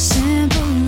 simple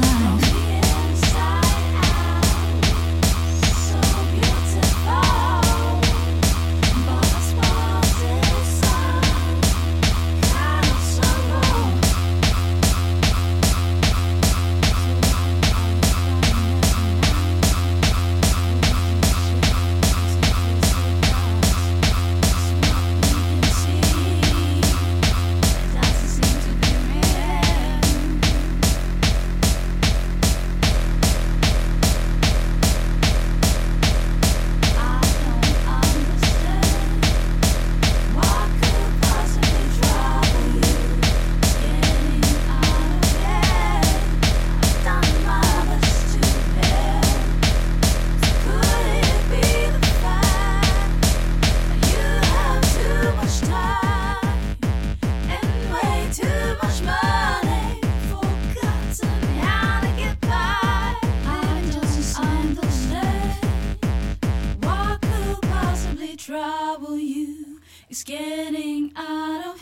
trouble you is getting out of